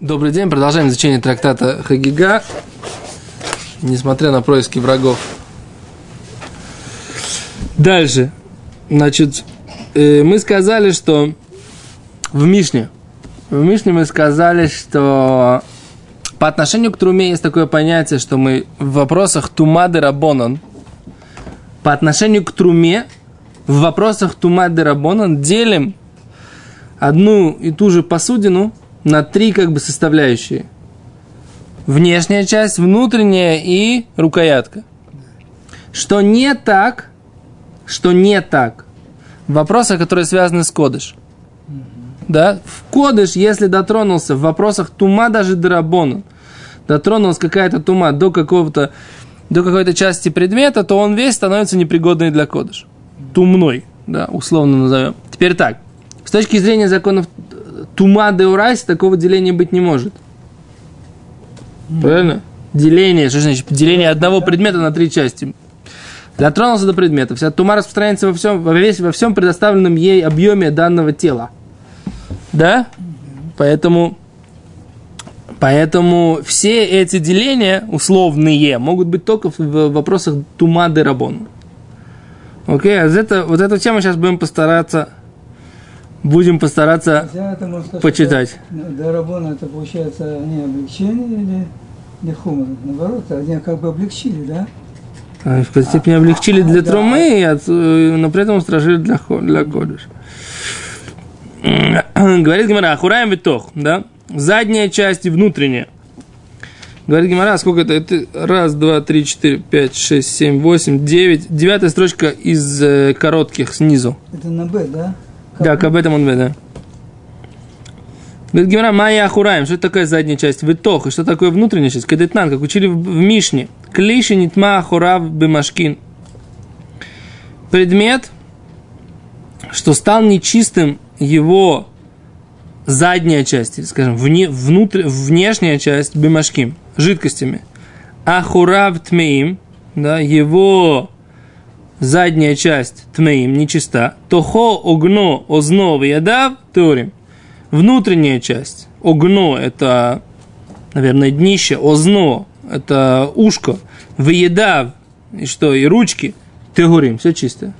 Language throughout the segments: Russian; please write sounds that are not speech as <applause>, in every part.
Добрый день, продолжаем изучение трактата Хагига, несмотря на происки врагов. Дальше, значит, э, мы сказали, что в Мишне, в Мишне мы сказали, что по отношению к Труме есть такое понятие, что мы в вопросах Тумады Рабонан, по отношению к Труме, в вопросах Тумады Рабонан делим одну и ту же посудину – на три как бы составляющие. Внешняя часть, внутренняя и рукоятка. Что не так, что не так. Вопросы, которые связаны с кодыш. Да? В кодыш, если дотронулся в вопросах тума даже драбона, дотронулась какая-то тума до какого-то до какой-то части предмета, то он весь становится непригодный для кодыш. Тумной, да, условно назовем. Теперь так. С точки зрения законов тума де урайс такого деления быть не может. Правильно? Деление, что значит? Деление одного предмета на три части. Дотронулся до предмета. Вся тума распространяется во всем, во, весь, во всем предоставленном ей объеме данного тела. Да? Поэтому, поэтому все эти деления условные могут быть только в вопросах тума де рабон. Окей, а это, вот эту тему сейчас будем постараться будем постараться это, сказать, почитать. Дарабон это получается они облегчение или не хумор? Наоборот, они как бы облегчили, да? А, в какой-то степени облегчили для а, трумы, да. Э, но при этом устражили для, для кодыш. <clears throat> Говорит Гимара, ахураем витох, да? Задняя часть и внутренняя. Говорит Гимара, сколько это? Это раз, два, три, четыре, пять, шесть, семь, восемь, девять. Девятая строчка из э, коротких снизу. Это на Б, да? Да, кабета мунбе, да. Говорит Гимара, майя ахураем, что такое задняя часть? Витох, и что такое внутренняя часть? Кадетнан, как учили в, в Мишне. Клиши нитма ахурав бимашкин. Предмет, что стал нечистым его задняя часть, скажем, вне, внутрь, внешняя часть бимашким, жидкостями. Ахурав тмеим, да, его задняя часть тмеим нечиста, тохо огно озно ядав теорим. Внутренняя часть огно это, наверное, днище, озно это ушко, выедав и что, и ручки, теорим, все чисто.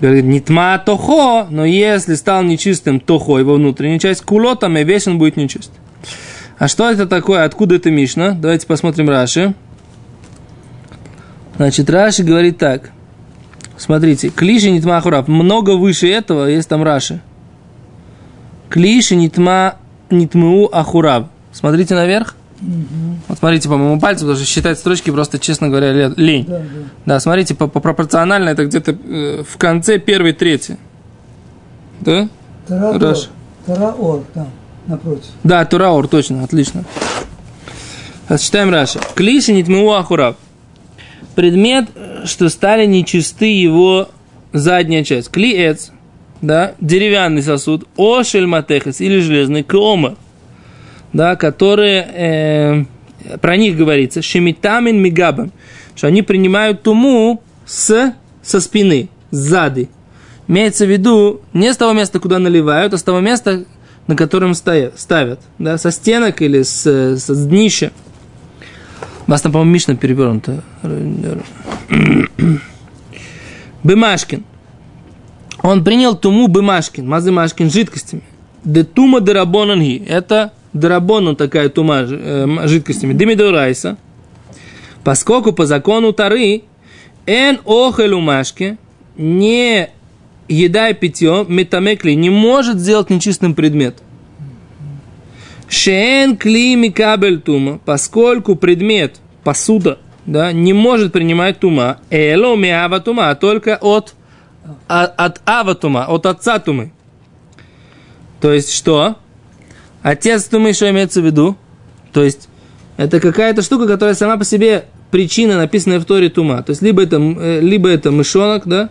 Говорит, не тма тохо, но если стал нечистым тохо, его внутренняя часть, кулотом и весь он будет нечист. А что это такое? Откуда это Мишна? Давайте посмотрим Раши. Значит, Раши говорит так. Смотрите, клиши нитма ахурав. Много выше этого есть там Раши. Клиши нитма нитму ахурав. Смотрите наверх. Угу. Вот смотрите по моему пальцу, потому что считать строчки просто, честно говоря, лень. Да, да. да смотрите, по, по пропорционально это где-то э, в конце первой трети. Да? Тараор. Тараор там, напротив. Да, Тураор, точно, отлично. Читаем Раши. Клиши нитму ахурав предмет, что стали нечисты его задняя часть. Клиец, да, деревянный сосуд, ошель матехес или железный крома, да, которые, э, про них говорится, шемитамин мигабам, что они принимают туму с, со спины, сзади. Имеется в виду не с того места, куда наливают, а с того места, на котором ставят, ставят да, со стенок или с, с днища. У вас там, по-моему, Мишна перевернута. Бымашкин. Он принял туму Бымашкин, Мазы Машкин жидкостями. Де тума дерабонанги. Это дерабонан такая тума э, жидкостями. Демидорайса. Поскольку по закону Тары эн охелю машки не еда и питье метамекли не может сделать нечистым предмет. Шен клими кабель тума, поскольку предмет, посуда, да, не может принимать тума, эло миава тума, а только от, от, от ава тума, от отца тумы. То есть что? Отец тумы, что имеется в виду? То есть это какая-то штука, которая сама по себе причина, написанная в Торе тума. То есть либо это, э, либо это мышонок, да,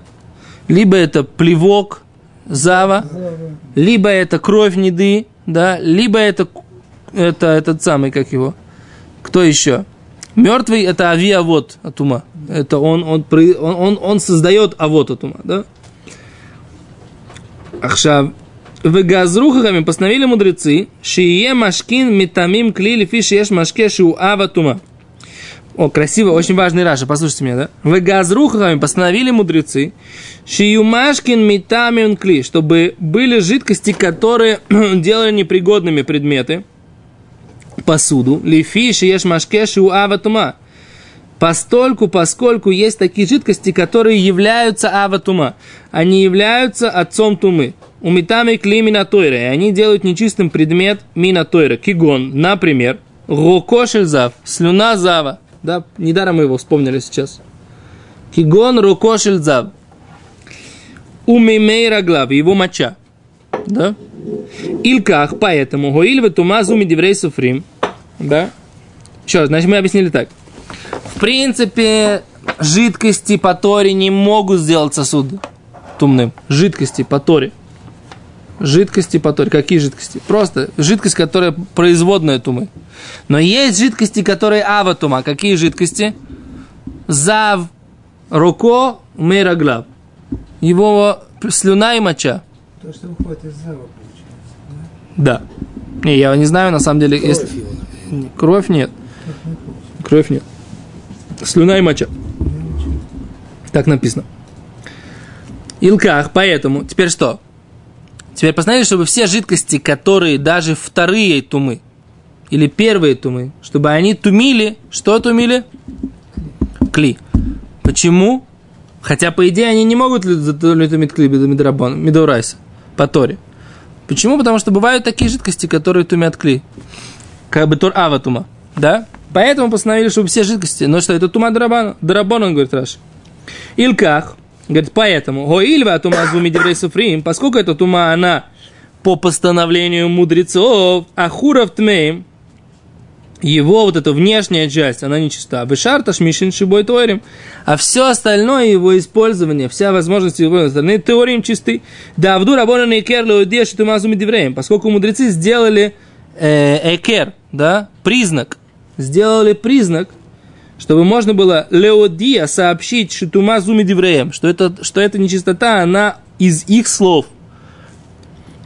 либо это плевок, зава, либо это кровь неды, да, либо это это этот самый, как его, кто еще? Мертвый это авиавод от ума. Это он, он, он, он, он создает авод от ума, да? Ахшав, в газрухами постановили мудрецы, шие машкин метамим кли лифи шиеш машке шу ава тума. О, красиво, очень важный Раша, послушайте меня, да? В газрухами постановили мудрецы, шиюмашкин метамин кли, чтобы были жидкости, которые <clears throat> делали непригодными предметы, посуду, лифи шиеш машке шу ава тума. Постольку, поскольку есть такие жидкости, которые являются аватума, они являются отцом тумы. У метами кли минатойра, и они делают нечистым предмет минатойра. Кигон, например, рокошель зав, слюна зава. Да, недаром мы его вспомнили сейчас. Кигон рокошель зав. Умимей раглав, его моча. Да? Илках, поэтому, гоиль в тумазу медиврей суфрим. Да? Что, значит, мы объяснили так. В принципе, жидкости по Торе не могут сделать сосуд тумным. Жидкости по Торе. Жидкости по Торе. Какие жидкости? Просто жидкость, которая производная тумы. Но есть жидкости, которые аватума. Какие жидкости? Зав, руко, мейраглав. Его слюна и моча. То, что выходит из зава, получается. Да. Не, я не знаю, на самом деле, Кровь если... его. Кровь нет. Кровь нет. Слюна и моча. Так написано. Илках, поэтому, теперь что? Теперь посмотрите, чтобы все жидкости, которые даже вторые тумы, или первые тумы, чтобы они тумили, что тумили? Кли. Почему? Хотя, по идее, они не могут тумить кли медрабон, медорайса, по Торе. Почему? Потому что бывают такие жидкости, которые тумят кли. Как бы тор аватума. Да? Поэтому постановили, чтобы все жидкости. Но что, это тума дарабана? Дарабон, он говорит, Раш. Илках. Говорит, поэтому. Гоильва тума зуми диврей суфрим. Поскольку эта тума, она по постановлению мудрецов, ахуров тмеем, его вот эта внешняя часть, она нечиста. Бешарта шмишин шибой тойрим. А все остальное его использование, вся возможность его остальные теорием чисты. Да, вду рабона не керло одежды тумазу. Поскольку мудрецы сделали э, экер, да, признак, сделали признак, чтобы можно было Леодия сообщить Шитума Зумидивреем, что это, что эта нечистота, она из их слов.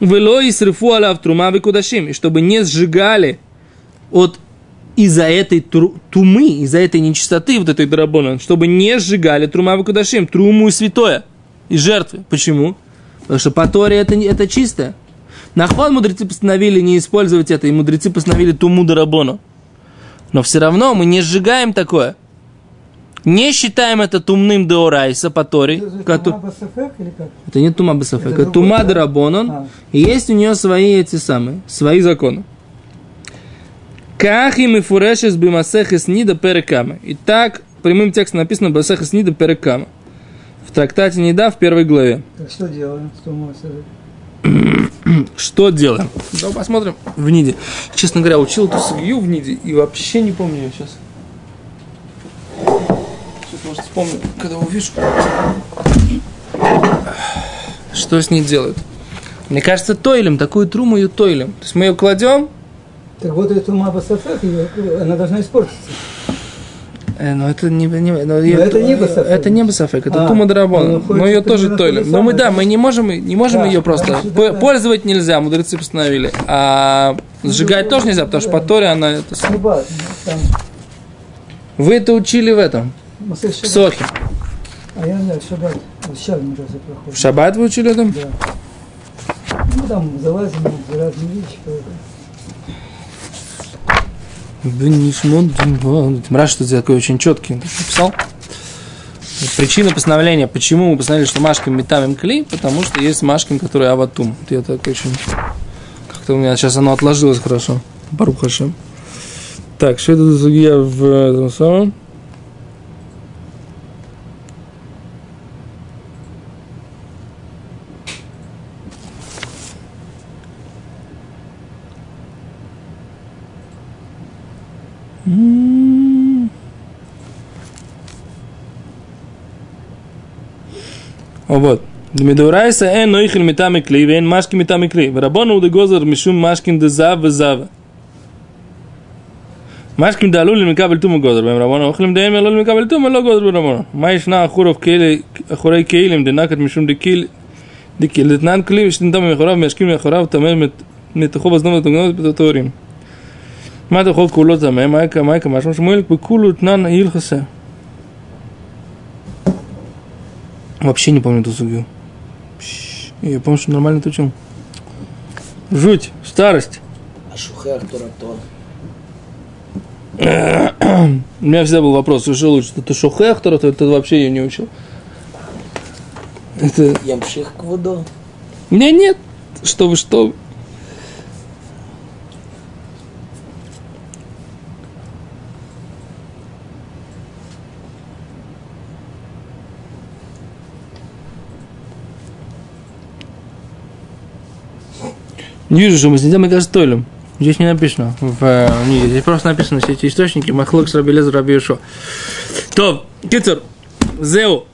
Вело и алав трума кудашим, чтобы не сжигали от из-за этой тумы, из-за этой нечистоты, вот этой драбона, чтобы не сжигали трума кудашим, труму и святое, и жертвы. Почему? Потому что по Торе это, это чистое. Нахон мудрецы постановили не использовать это, и мудрецы постановили туму дарабону. Но все равно мы не сжигаем такое. Не считаем это тумным деорайса по Торе. Это же кото- Тума Басафек или как? Это не тума бесафек, Это это тума дарабонон. А. И есть у нее свои эти самые, свои законы. Кахи мы фурешес бимасехес нида перекама. И так прямым текстом написано басехес нида перекама. В трактате Нида в первой главе. Так что делаем с Басафек? Что делаем? Давай посмотрим в Ниде. Честно говоря, учил эту сугию в Ниде и вообще не помню ее сейчас. Сейчас, может, вспомню, когда увижу. Что с ней делают? Мне кажется, тойлем, такую труму ее тойлем. То есть мы ее кладем, Так вот Басафек, её- она должна испортиться. Э, но это не, не, но её- это не басафек. Это не басафек, это А, тума ну, драбона. Но ее что тоже примерно тойлем. то же Но мы, да, да? мы не можем, не можем Да, ее просто... такая- Пользовать нельзя, мудрецы постановили. А сжигать тоже нельзя, потому что по Торе она... Это... Шаббат, Вы это учили в этом, в Шаббат. Сохе. А я не знаю, Шаббат, даже проходим. В Шаббат вы учили это? Да. Ну, там залазим за разные вещи. Мраш, что такой очень четкий. Ты написал? Причина постановления, почему мы постановили, что Машкин метамим кли, потому что есть Машкин, который аватум. Я так очень... Как-то у меня сейчас оно отложилось хорошо. Барух Хашем. Так, что это за судья в этом самом? Вот. Медурайса «Э, эн ноихель метами клей, вен машки метами клей. Варабона удегозар мишум машкин дезав везава. Машкин да лулим кабель тума гозар бем рабона, охлим да эмя лулим кабель тума ло гозар бем рабона. Ма ишна ахуров кейли, ахурей кейлим, де накат мишум де кил, де кил, летнан клей, вишнин там мехорав, мешким мехорав, тамем מתוכו בזנוב ותוגנות בתותורים. מה דוחות כולו Майка מה יקמא שמואל? בכולו תנן הילכסה. Вообще не помню эту сугию. Я помню, что нормально тучил. Жуть, старость. А Ашухер Торатор. У меня всегда был вопрос, уже лучше, ты шухех Торатор, это вообще ее не учил? Это... Ямших Квудо. У меня нет. Что вы, что? Не вижу, что мы сидим и гастолем. Здесь не написано. В, э, не, здесь просто написано все эти источники. Махлок с Рабелез Раби Йошуа. То, Кицер, Зеу,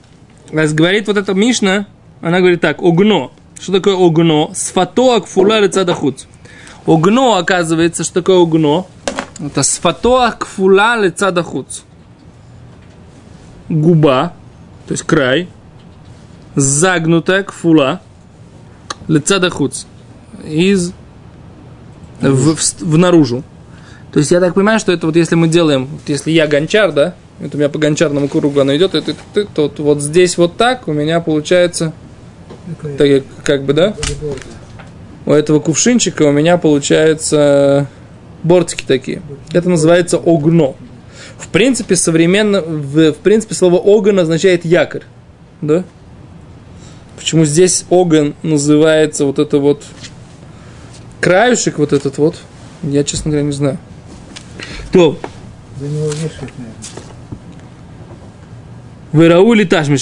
говорит вот эта Мишна, она говорит так, огно. Что такое огно? Сфатоак фула лицадахуц. Огно, оказывается, что такое огно? Это сфатоак фула лицадахуц. Губа, то есть край, загнутая кфула, лицадахуц. Из в, в, в наружу. То есть я так понимаю, что это вот если мы делаем, вот если я гончар, да, это у меня по гончарному кругу оно идет, это, это, то вот, вот здесь вот так у меня получается, так, как бы, да, у этого кувшинчика у меня получается бортики такие. Это называется огно. В принципе, современно, в, в принципе, слово огон означает якорь, да? Почему здесь огон называется вот это вот краюшек вот этот вот, я, честно говоря, не знаю. То, За него вешают,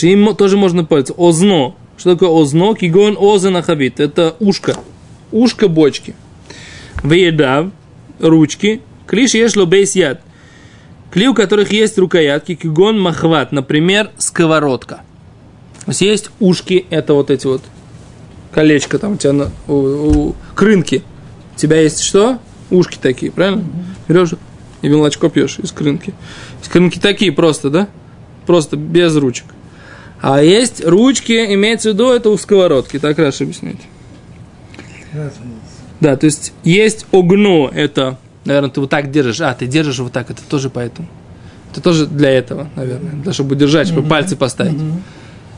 им тоже можно пользоваться. Озно. Что такое озно? Кигон озена хавит. Это ушко. Ушко бочки. Веедав, ручки. Клиш ешло бейс яд. Кли, у которых есть рукоятки, кигон махват, например, сковородка. То есть есть ушки, это вот эти вот колечко там у тебя на, у, у- крынки. У тебя есть что? Ушки такие, правильно? Берешь и молочко пьешь из крынки. Из крынки такие просто, да? Просто без ручек. А есть ручки, имеется в виду, это у сковородки. Так Раша объясняет. Да, то есть есть огно, это, наверное, ты вот так держишь. А, ты держишь вот так, это тоже поэтому. Это тоже для этого, наверное. Для чтобы держать, чтобы пальцы поставить.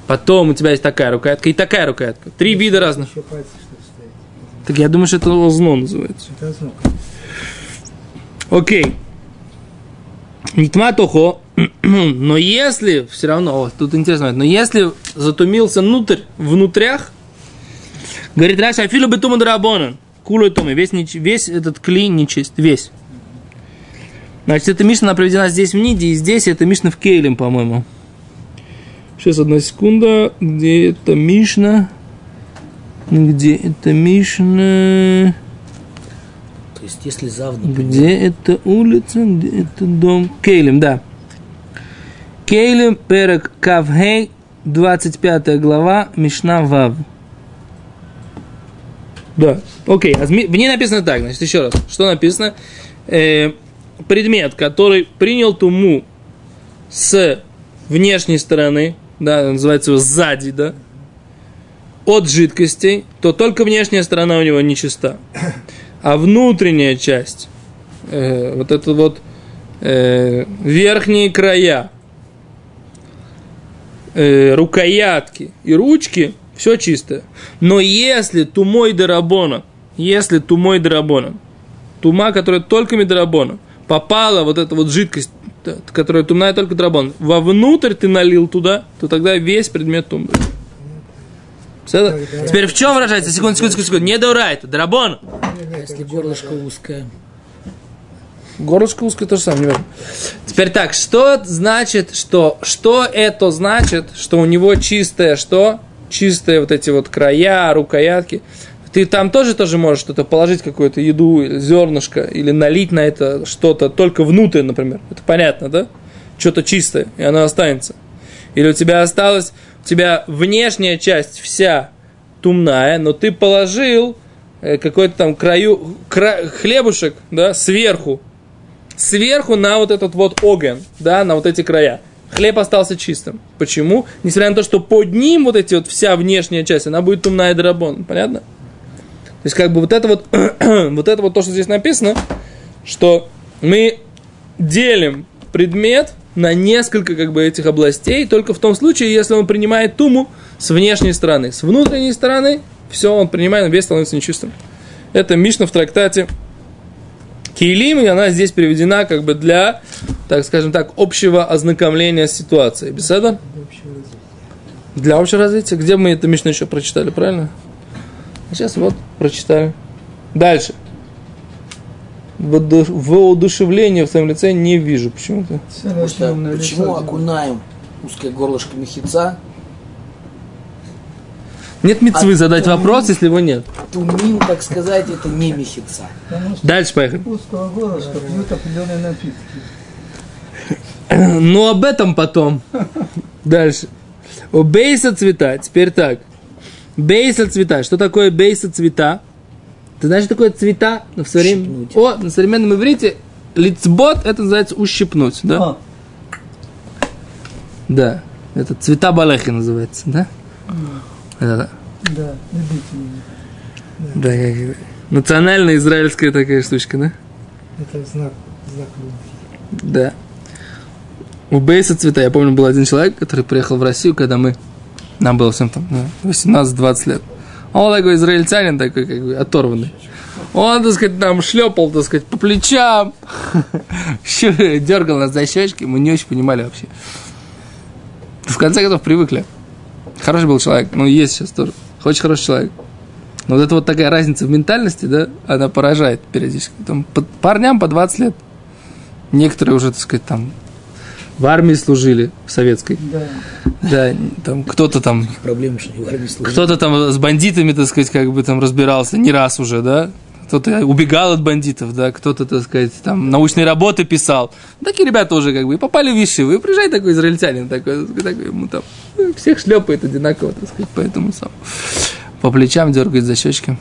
Потом у тебя есть такая рукоятка и такая рукоятка. Три вида разных. Пальцы. Так я думаю, что это озно называется. Это звук. Окей. Нитма тохо. Но если все равно, о, тут интересно, но если затумился внутрь, внутрях, говорит Раша, афилу бетума драбона, кулой томи, весь, весь этот клей нечист, весь. Значит, эта Мишна она приведена здесь в Ниде, и здесь это Мишна в Кейлем, по-моему. Сейчас, одна секунда. Где это Мишна? Где это Мишна? То есть, если зав, например, Где это улица, где это дом? Кейлем, да. Кейлем, перек Кавхей, 25 глава, Мишна Вав. Да, окей. а зми- В ней написано так, значит, еще раз. Что написано? Э, предмет, который принял туму с внешней стороны, да, называется его сзади, да, от жидкостей, то только внешняя сторона у него нечиста. А внутренняя часть, э, вот это вот э, верхние края, э, рукоятки и ручки, все чистое. Но если тумой дарабона, если тумой дарабона, тума, которая только медарабона, попала вот эта вот жидкость, которая тумная только драбон, вовнутрь ты налил туда, то тогда весь предмет тумбы. Всё? Теперь в чем выражается? Секунду, секунду, секунду, секунду. Не даурайта, драбон. а если горлышко узкое, Горлышко узкое то же самое, не важно. Теперь так, что значит, что, что это значит, что у него чистое, что? Чистые вот эти вот края, рукоятки. Ты там тоже тоже можешь что-то положить, какую-то еду, зернышко, или налить на это что-то только внутрь, например. Это понятно, да? Что-то чистое, и оно останется. Или у тебя осталось, у тебя внешняя часть вся тумная, но ты положил э, какой-то там краю, кра- хлебушек, да, сверху, сверху на вот этот вот огонь, да, на вот эти края. хлеб остался чистым. Почему? Несмотря на то, что под ним вот эти вот вся внешняя часть, она будет тумная драбон. Понятно? То есть, как бы вот это вот, <clears throat> вот это вот то, что здесь написано, что мы делим предмет на несколько как бы этих областей, только в том случае, если он принимает туму с внешней стороны. С внутренней стороны все он принимает, весь становится нечистым. Это Мишна в трактате Кейлим, и она здесь приведена как бы для, так скажем так, общего ознакомления с ситуацией. Беседа? Для общего развития. Где мы это Мишну еще прочитали, правильно? А Сейчас вот прочитали. Дальше. Воодушевления в своем лице не вижу почему-то. Потому что почему окунаем узкое горлышко мехица, Нет мецвы А задать то- вопрос, если его нет. тумин, так сказать, это не мехица. Дальше поехали. узкого горлышка пьют определенные напитки. Ну, об этом потом. Дальше. У бейса цвета. Теперь так. Бейса цвета. Что такое бейса цвета? Ты знаешь, что такое цвета? Ну, в современ-. О, на современном иврите лицбот это называется ущипнуть, да? А, Да. Это цвета балехи называется, да? Да, да. да, любители. Да, как- Национальная израильская такая штучка, да? Это знак, знак любви. Да. У Бейса цвета, я помню, был один человек, который приехал в Россию, когда мы, нам было всем там да, 18-20 лет. Он такой израильтянин, такой как бы оторванный. Он, так сказать, нам шлепал, так сказать, по плечам, дергал нас за щечки, мы не очень понимали вообще. В конце концов, привыкли. Хороший был человек, ну, есть сейчас тоже. Очень хороший человек. Но вот эта вот такая разница в ментальности, да, она поражает периодически. Там, по- парням по 20 лет. Некоторые уже, так сказать, там в армии служили, в советской. Да. Да, там кто-то там, Проблема, что не в армии служит. кто-то там с бандитами, так сказать, как бы там разбирался не раз уже, да. Кто-то убегал от бандитов, да, кто-то, так сказать, там научные работы писал. Такие ребята уже как бы и попали в вишивы. И приезжает такой израильтянин, такой, такой ему там всех шлепает одинаково, так сказать, поэтому сам по плечам дергает за щечки,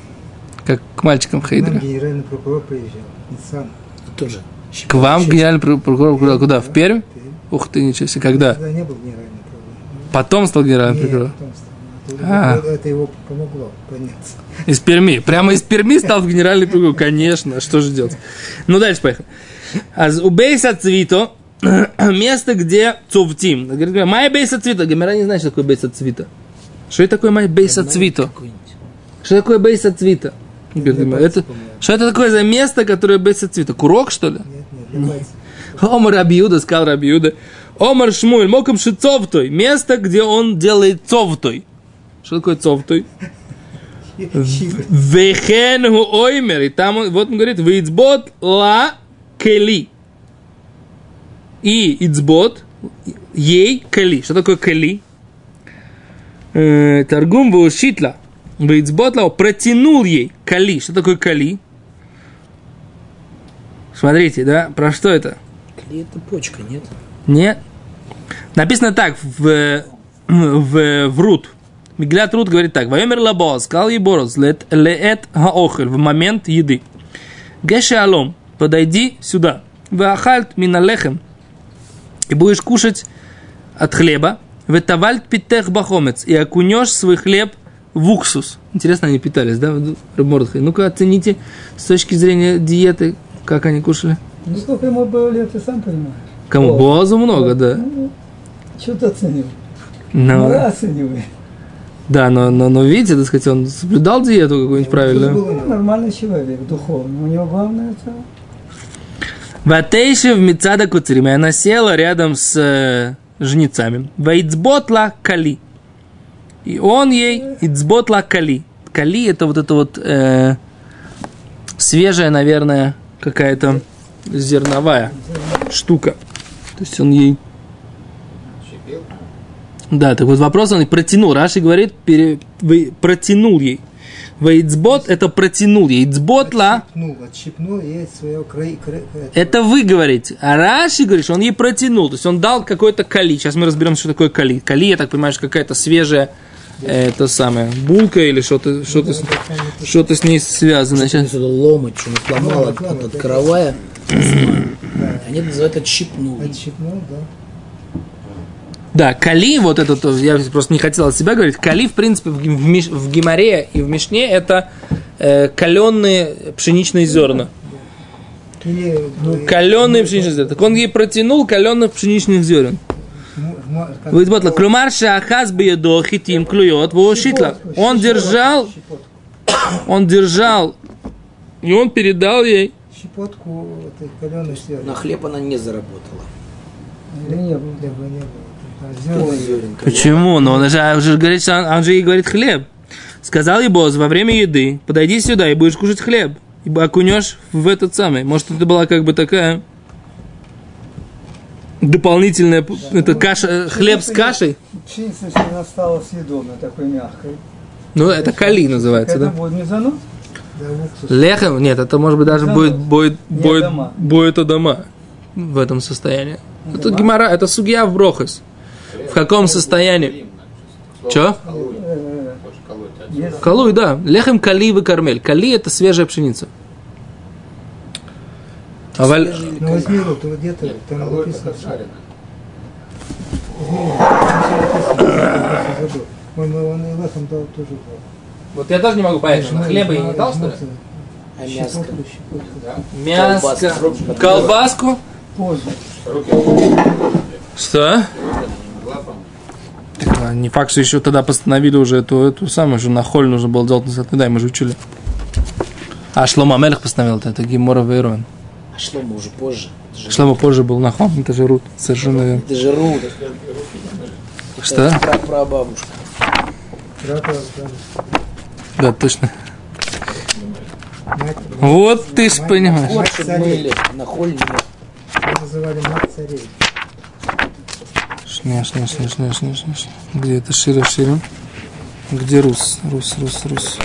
как к мальчикам Хейдере. генеральный прокурор приезжал. Не сам. Тоже. К вам генеральный прокурор прокурор куда? В Пермь? Ух ты, ничего себе, когда? Тогда не был генеральный прокурор. Потом стал генеральным прокурором. потом стал. Это- А. Это, его помогло подняться. Из Перми. Прямо из Перми стал в генеральный прокурор. Конечно, что же делать? Ну, дальше поехали. А у Бейса Цвито <clears throat> место, где. Говорит, Майя Бейса Цвито. Гомера не знает, что такое Бейса Цвито. Что это такое Майя Бейса Цвито? Что такое Бейса Цвито? Это, что это такое за место, которое Бейса Цвито? Курок, что ли? Нет, нет. Омар Рабиуда, сказал Рабиуда. Омар Шмуль, моком шицовтой. Место, где он делает цовтой. Что такое цовтой? <laughs> Вехенгу оймер. И там он, вот он говорит, вейцбот ла кели. И ицбот ей кели. Что такое кели? Э, Торгум вушитла. Вейцбот ла протянул ей кали. Что такое кали? Смотрите, да, про что это? Или это почка, нет? Нет. Написано так в, в, в Рут. Миглят Рут говорит так. Вайомер лабо, сказал ей Борос, лет леет хаохель, в момент еды. Геше алом, подойди сюда. Вахальт миналехем. И будешь кушать от хлеба. Ветавальт питех бахомец. И окунешь свой хлеб в уксус. Интересно, они питались, да, Рабмордхай? Ну-ка, оцените с точки зрения диеты, как они кушали. Ну, сколько ему было лет, ты сам понимаешь. Кому? О, Бозу много, да. Ну, что ты оценил? Но- Ну, оценивай. Да, но, но, но видите, так сказать, он соблюдал диету какую-нибудь правильную. Ну, нормальный человек, духовный. У него главное это... Ватейши в Мицада Куцерима. Она села рядом с э, жнецами. Ваицботла Кали. И он ей Ицботла Кали. Кали это вот это вот э, свежая, наверное, какая-то зерновая штука. То есть он ей... Да, так вот вопрос он и протянул. Раши говорит, пере- вы- протянул ей. Ваицбот это протянул ей. Край- это вы говорите. А Раши говорит, что он ей протянул. То есть он дал какой-то кали. Сейчас мы разберем, что такое кали. Кали, я так понимаю, что какая-то свежая э, это самое, булка или что-то что с, что с ней связано. Сейчас. Что-то ломать, что-то сломало, Ломать, ломать, от да. Да, Они это называют отщипнул. Отщипнул, да. Да, кали, вот это, то, я просто не хотел от себя говорить, кали, в принципе, в, Миш- в Гимаре и в Мишне это э, каленые пшеничные зерна. Или ну, Каленые пшеничные зерна. Так он ей протянул каленых пшеничных зерен. Вы вот, клюмар шахаз бьедо хитим клюет, шитла. Он держал, он держал, и он передал ей. Щепотку этой каленой На зерна. хлеб она не заработала. Или не было. Хлеба не было. А Зерен, Почему? Но он же, он же говорит, что он, он же ей говорит хлеб. Сказал ей босс, во время еды, подойди сюда и будешь кушать хлеб. И окунешь в этот самый. Может, это была как бы такая дополнительная, п- это каша, э, хлеб с кашей. Пшеница, если она стала съедобной, такой мягкой. Ну, это кали называется, Это да? будет мезонос? Лехем, нет, это может быть даже Да, будет, будет, будет, дома. будет дома в этом состоянии. Это гемора, это судья в брохас. В каком состоянии? Че? Калуй, да. Лехем кали и кармель. Кали это свежая пшеница. А валь- Ну возьми вот где-то, там написано. По-моему, он и лахом дал тоже был. Вот я тоже не могу понять, Жму- хлеба я не дал, что ли? А мяско? Щепотку. Мяско. Колбаску. Позже. Что? Так, а, Не факт, что еще тогда постановили уже эту, эту самую, что на холь нужно было делать назад. Да, мы же учили. А Шлома Амелех постановил это, это Гимора Вейрон. А Шлома уже позже. Шлома позже был на хом, это же Рут, совершенно верно. Это же Рут. Что? Про, про бабушку. Да. Точно. Вот ты ж понимаешь. Вот, мыли. На холь не мыли. Ее называли мать царей. Шня, шня, шня, шня, шня, шня, шня. Где это Шира, Шира? Где Рус? Рус, Рус, Рус.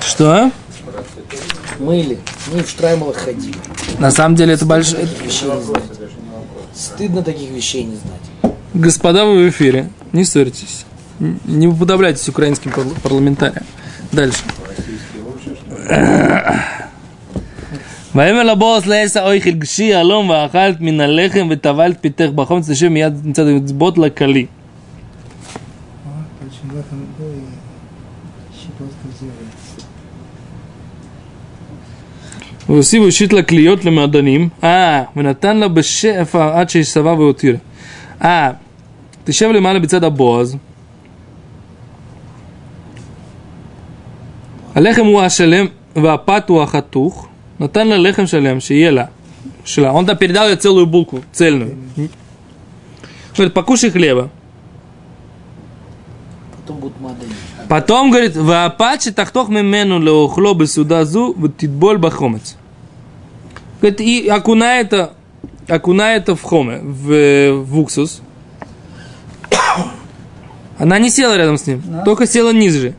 Что? Мыли. Мы в Штраймалах ходили. На самом деле это большое... Стыдно таких вещей не знать. Господа, вы в эфире. Не ссорьтесь. Н- Не уподобляйтесь украинским парл- парламентариям. Дальше. ויאמר לבוס לעשה אויכל גשי אלום ואכלת מן הלחם וטבלת פיתך בחום תשב מיד מצד המצבות לכלי. А, Очень лахом был и щепотка зерна. והוסיפו שיט לכליות למעדנים. אה, ונתן לה בשפע עד ששבע והותיר. אה, תשב למעלה בצד הבועז. הלחם הוא השלם והפת הוא החתוך. נתן לה לחם שלם, שיהיה לה. שלה. Он там передал ей целую булку, цельную. Говорит, покушай хлеба. Потом будут мадани. Потом, говорит, והפת שתחתוך ממנו לאוכלו בסעודה זו ותטבול בחומץ. Говорит, и окунай это, окунай это в хоме, в, в уксус. Она не села рядом с ним, Да. только села ниже.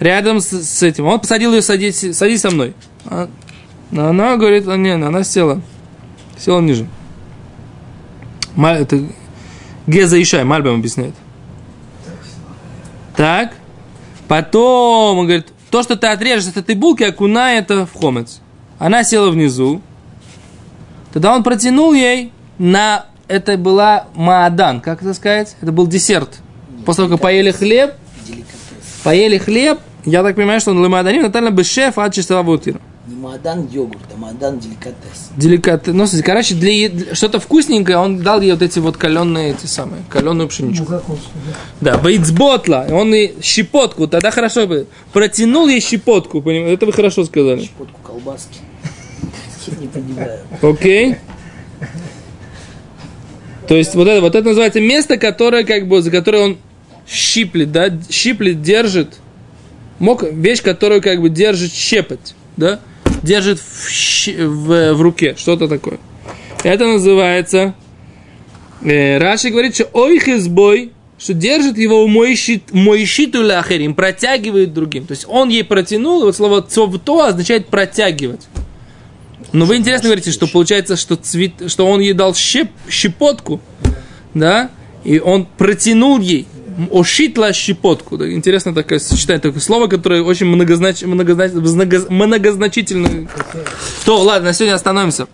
Рядом с, с этим. Он посадил ее, садись, садись со мной. А- она говорит, а, не, она села. Села ниже. Ма- это Геза Ишай, Мальбам объясняет. Так. Потом, он говорит, то, что ты отрежешь от этой булки, окунай это в хомец. Она села внизу. Тогда он протянул ей на... Это была маадан, как это сказать? Это был десерт. После того, как поели хлеб. Поели хлеб, я так понимаю, что он лымаданим, натально бы шеф от чистого бутира. Не мадан йогурт, а мадан деликатес. Деликат, ну, короче, для, е- для- что-то вкусненькое, он дал ей вот эти вот каленые, эти самые, каленую пшеничку. Закуску, да. Да, бейтсботла. Он и щепотку, тогда хорошо бы. Протянул ей щепотку, поним- это вы хорошо сказали. Щепотку колбаски. Я не понимаю. Окей. То есть вот это, вот это называется место, которое как бы, за которое он щиплет, да, щиплет, держит. Мог, вещь, которую как бы держит щепоть, да, держит в, щи- в, в руке, что-то такое. Это называется, э, Раши говорит, что ойхизбой, что держит его мой щит, мой щиту ляхерим, протягивает другим. То есть он ей протянул, и вот слово цовто означает протягивать. Но вы интересно говорите, что получается, что, цвет, что он ей дал щеп, щепотку, да, и он протянул ей ошитла щепотку. Интересно такое сочетание, такое слово, которое очень многознач, многознач, многоз- многозначительное. То, ладно, на сегодня остановимся.